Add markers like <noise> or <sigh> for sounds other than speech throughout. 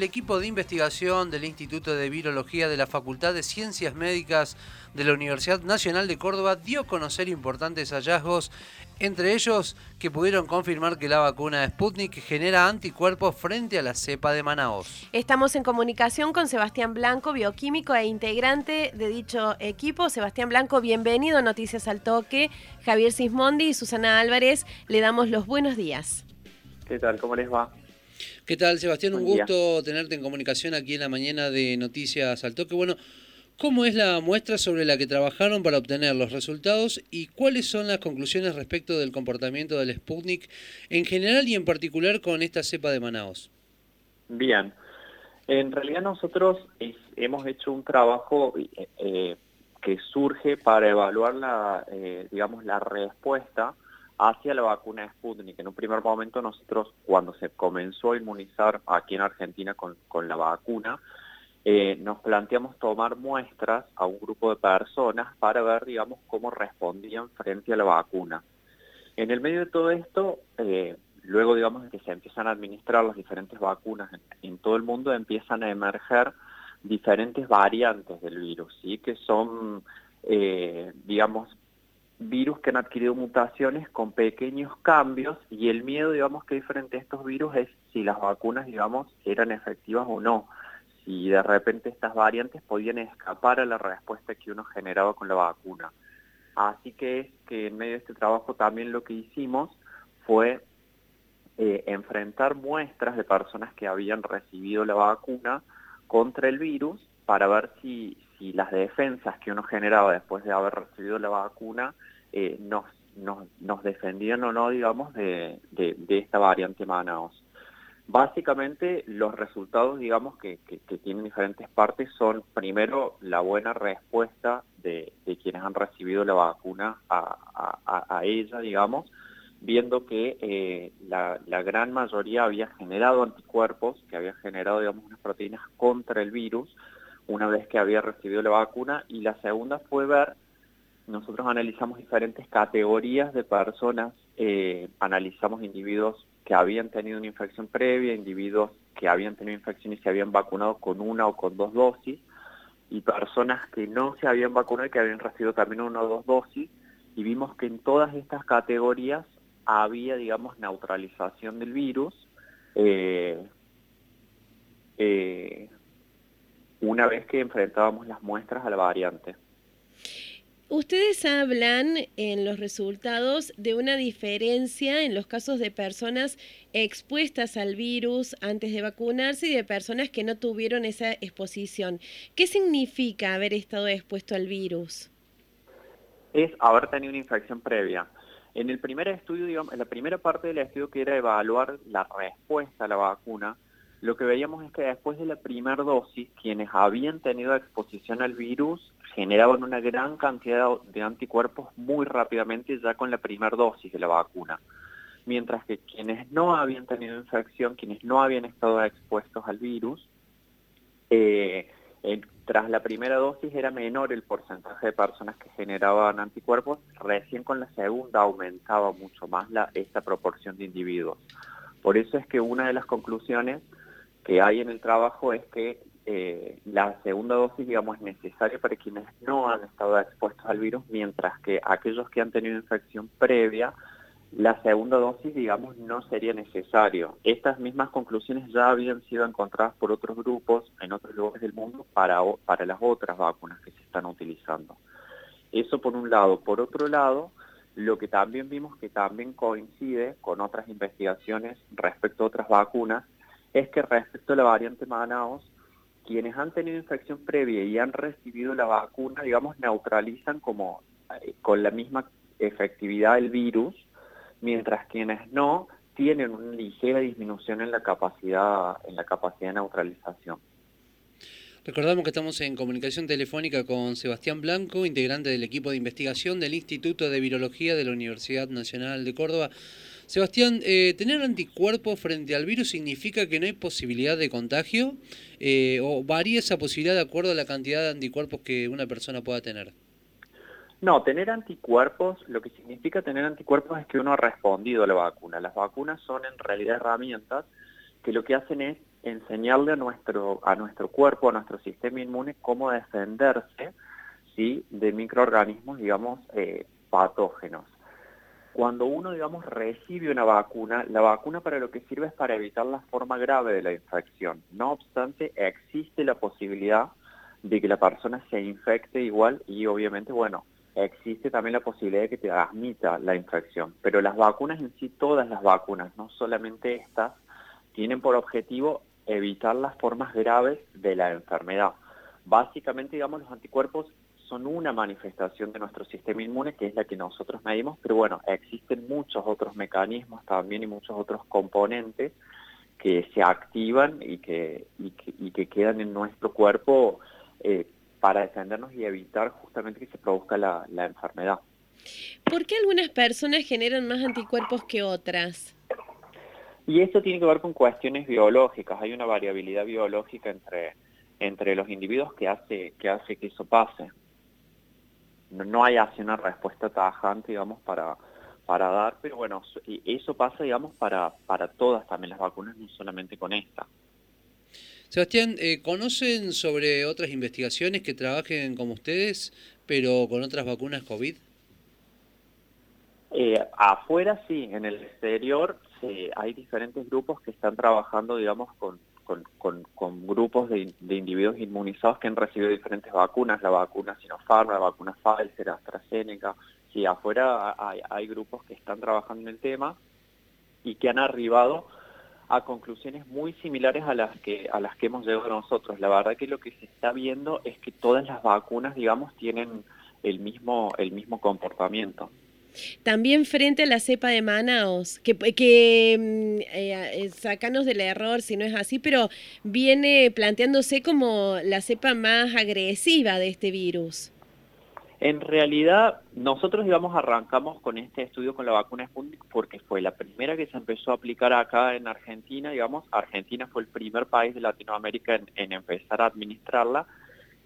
El equipo de investigación del Instituto de Virología de la Facultad de Ciencias Médicas de la Universidad Nacional de Córdoba dio a conocer importantes hallazgos, entre ellos que pudieron confirmar que la vacuna Sputnik genera anticuerpos frente a la cepa de Manaos. Estamos en comunicación con Sebastián Blanco, bioquímico e integrante de dicho equipo. Sebastián Blanco, bienvenido a Noticias al Toque. Javier Sismondi y Susana Álvarez, le damos los buenos días. ¿Qué tal? ¿Cómo les va? ¿Qué tal, Sebastián? Un gusto tenerte en comunicación aquí en la mañana de Noticias al Toque. Bueno, ¿cómo es la muestra sobre la que trabajaron para obtener los resultados y cuáles son las conclusiones respecto del comportamiento del Sputnik en general y en particular con esta cepa de Manaos? Bien, en realidad nosotros hemos hecho un trabajo eh, eh, que surge para evaluar la, eh, digamos, la respuesta hacia la vacuna Sputnik. En un primer momento nosotros, cuando se comenzó a inmunizar aquí en Argentina con, la vacuna, eh, nos planteamos tomar muestras a un grupo de personas para ver, digamos, cómo respondían frente a la vacuna. En el medio de todo esto, eh, luego, digamos, de que se empiezan a administrar las diferentes vacunas en, todo el mundo, empiezan a emerger diferentes variantes del virus, ¿sí? que son, eh, digamos, virus que han adquirido mutaciones con pequeños cambios y el miedo, digamos, que hay frente a estos virus es si las vacunas, digamos, eran efectivas o no. Si de repente estas variantes podían escapar a la respuesta que uno generaba con la vacuna. Así que es que en medio de este trabajo también lo que hicimos fue eh, enfrentar muestras de personas que habían recibido la vacuna contra el virus para ver si, si las defensas que uno generaba después de haber recibido la vacuna eh, nos, defendían o no, digamos, de, esta variante Manaos. Básicamente los resultados, digamos, que, tienen diferentes partes son, primero, la buena respuesta de, quienes han recibido la vacuna a, ella, digamos, viendo que eh, la, la, gran mayoría había generado anticuerpos, que había generado, digamos, unas proteínas contra el virus, una vez que había recibido la vacuna, y la segunda fue ver, nosotros analizamos diferentes categorías de personas, eh, analizamos individuos que habían tenido una infección previa, individuos que habían tenido infección y se habían vacunado con una o con dos dosis, y personas que no se habían vacunado y que habían recibido también una o dos dosis, y vimos que en todas estas categorías había, digamos, neutralización del virus, eh, eh, una vez que enfrentábamos las muestras a la variante. Ustedes hablan en los resultados de una diferencia en los casos de personas expuestas al virus antes de vacunarse y de personas que no tuvieron esa exposición. ¿Qué significa haber estado expuesto al virus? Es haber tenido una infección previa. En el primer estudio, digamos, en la primera parte del estudio que era evaluar la respuesta a la vacuna, lo que veíamos es que después de la primera dosis, quienes habían tenido exposición al virus generaban una gran cantidad de anticuerpos muy rápidamente ya con la primera dosis de la vacuna. Mientras que quienes no habían tenido infección, quienes no habían estado expuestos al virus, eh, tras la primera dosis era menor el porcentaje de personas que generaban anticuerpos, recién con la segunda aumentaba mucho más la, esta proporción de individuos. Por eso es que una de las conclusiones que hay en el trabajo es que eh, la segunda dosis, digamos, es necesaria para quienes no han estado expuestos al virus, mientras que aquellos que han tenido infección previa, la segunda dosis, digamos, no sería necesario. Estas mismas conclusiones ya habían sido encontradas por otros grupos en otros lugares del mundo para, para las otras vacunas que se están utilizando. Eso por un lado. Por otro lado, lo que también vimos que también coincide con otras investigaciones respecto a otras vacunas, es que respecto a la variante Manaos, quienes han tenido infección previa y han recibido la vacuna, digamos, neutralizan como eh, con la misma efectividad el virus, mientras quienes no tienen una ligera disminución en la capacidad, en la capacidad de neutralización. Recordamos que estamos en comunicación telefónica con Sebastián Blanco, integrante del equipo de investigación del Instituto de Virología de la Universidad Nacional de Córdoba. Sebastián, eh, ¿tener anticuerpos frente al virus significa que no hay posibilidad de contagio? Eh, ¿O varía esa posibilidad de acuerdo a la cantidad de anticuerpos que una persona pueda tener? No, tener anticuerpos, lo que significa tener anticuerpos es que uno ha respondido a la vacuna. Las vacunas son en realidad herramientas que lo que hacen es enseñarle a nuestro, a nuestro cuerpo, a nuestro sistema inmune, cómo defenderse ¿sí? de microorganismos, digamos, eh, patógenos. Cuando uno, digamos, recibe una vacuna, la vacuna para lo que sirve es para evitar la forma grave de la infección. No obstante, existe la posibilidad de que la persona se infecte igual y obviamente, bueno, existe también la posibilidad de que te admita la infección. Pero las vacunas en sí, todas las vacunas, no solamente estas, tienen por objetivo evitar las formas graves de la enfermedad. Básicamente, digamos, los anticuerpos son una manifestación de nuestro sistema inmune, que es la que nosotros medimos, pero bueno, existen muchos otros mecanismos también y muchos otros componentes que se activan y que, y que, quedan en nuestro cuerpo eh, para defendernos y evitar justamente que se produzca la, la enfermedad. ¿Por qué algunas personas generan más anticuerpos que otras? Y esto tiene que ver con cuestiones biológicas. Hay una variabilidad biológica entre, entre los individuos que hace, que hace que eso pase. No, hay así una respuesta tajante, digamos, para, para dar, pero bueno, eso pasa, digamos, para, para todas también las vacunas, no solamente con esta. Sebastián, eh, ¿conocen sobre otras investigaciones que trabajen como ustedes, pero con otras vacunas COVID? Eh, afuera sí, en el exterior eh, hay diferentes grupos que están trabajando, digamos, con, con, grupos de, individuos inmunizados que han recibido diferentes vacunas, la vacuna Sinopharm, la vacuna Pfizer, AstraZeneca. Sí, afuera hay, grupos que están trabajando en el tema y que han arribado a conclusiones muy similares a las que a las que hemos llegado nosotros. La verdad que lo que se está viendo es que todas las vacunas, digamos, tienen el mismo el mismo comportamiento. También frente a la cepa de Manaos, que, que mm, eh, eh, sacanos del error si no es así, pero viene planteándose como la cepa más agresiva de este virus. En realidad, nosotros, digamos, arrancamos con este estudio con la vacuna Sputnik porque fue la primera que se empezó a aplicar acá en Argentina, digamos. Argentina fue el primer país de Latinoamérica en, empezar a administrarla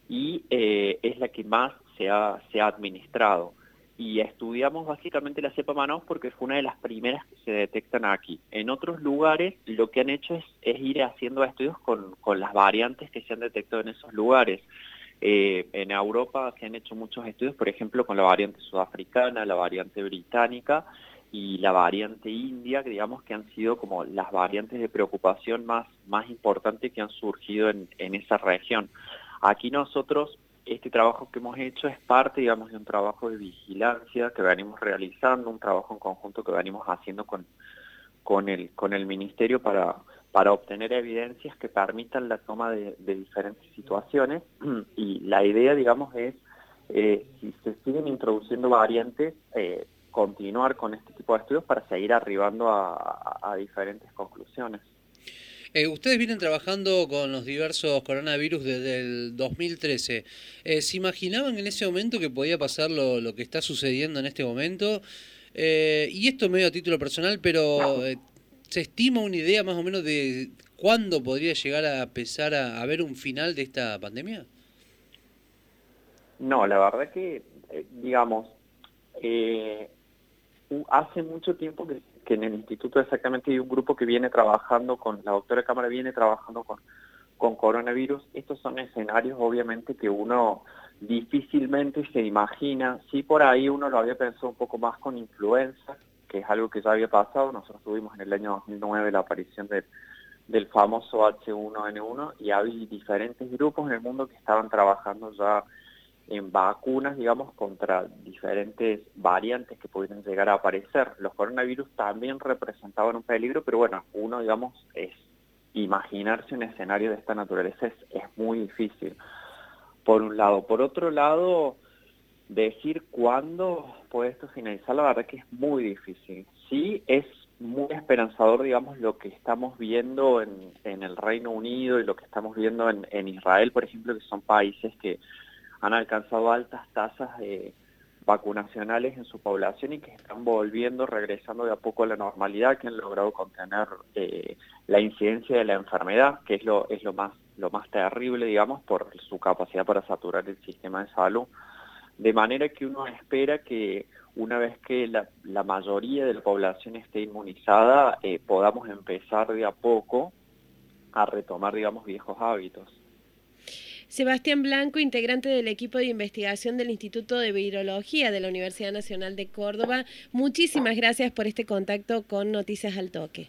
y eh, es la que más se ha, se ha administrado y estudiamos básicamente la cepa Manaus porque fue una de las primeras que se detectan aquí. En otros lugares lo que han hecho es, ir haciendo estudios con, las variantes que se han detectado en esos lugares. Eh, en Europa se han hecho muchos estudios, por ejemplo, con la variante sudafricana, la variante británica y la variante india, que digamos que han sido como las variantes de preocupación más, más importantes que han surgido en, en esa región. Aquí nosotros este trabajo que hemos hecho es parte, digamos, de un trabajo de vigilancia que venimos realizando, un trabajo en conjunto que venimos haciendo con, con, el, con el Ministerio para, para obtener evidencias que permitan la toma de, diferentes situaciones <clears throat> y la idea, digamos, es eh, si se siguen introduciendo variantes, eh, continuar con este tipo de estudios para seguir arribando a diferentes conclusiones. Eh, ustedes vienen trabajando con los diversos coronavirus desde el 2013. Eh, ¿Se imaginaban en ese momento que podía pasar lo, que está sucediendo en este momento? Eh, y esto medio a título personal, pero ¿se estima una idea más o menos de cuándo podría llegar a empezar a haber un final de esta pandemia? No, la verdad que, digamos, hace mucho tiempo que que en el instituto exactamente hay un grupo que viene trabajando con, la doctora Cámara viene trabajando con, con coronavirus. Estos son escenarios obviamente que uno difícilmente se imagina. Sí por ahí uno lo había pensado un poco más con influenza, que es algo que ya había pasado. Nosotros tuvimos en el año 2009 la aparición del, del famoso H1N1 y había diferentes grupos en el mundo que estaban trabajando ya en vacunas, digamos, contra diferentes variantes que pudieran llegar a aparecer. Los coronavirus también representaban un peligro, pero bueno, uno, digamos, es imaginarse un escenario de esta naturaleza es, muy difícil, por un lado. Por otro lado, decir cuándo puede esto finalizar, la verdad que es muy difícil. Sí, es muy esperanzador, digamos, lo que estamos viendo en, el Reino Unido y lo que estamos viendo en, en Israel, por ejemplo, que son países que han alcanzado altas tasas vacunacionales en su población y que están volviendo, regresando de a poco a la normalidad, que han logrado contener eh, la incidencia de la enfermedad, que es lo, más, terrible, digamos, por su capacidad para saturar el sistema de salud. De manera que uno espera que una vez que la, la mayoría de la población esté inmunizada, eh, podamos empezar de a poco a retomar, digamos, viejos hábitos. Sebastián Blanco, integrante del equipo de investigación del Instituto de Virología de la Universidad Nacional de Córdoba, muchísimas gracias por este contacto con Noticias al Toque.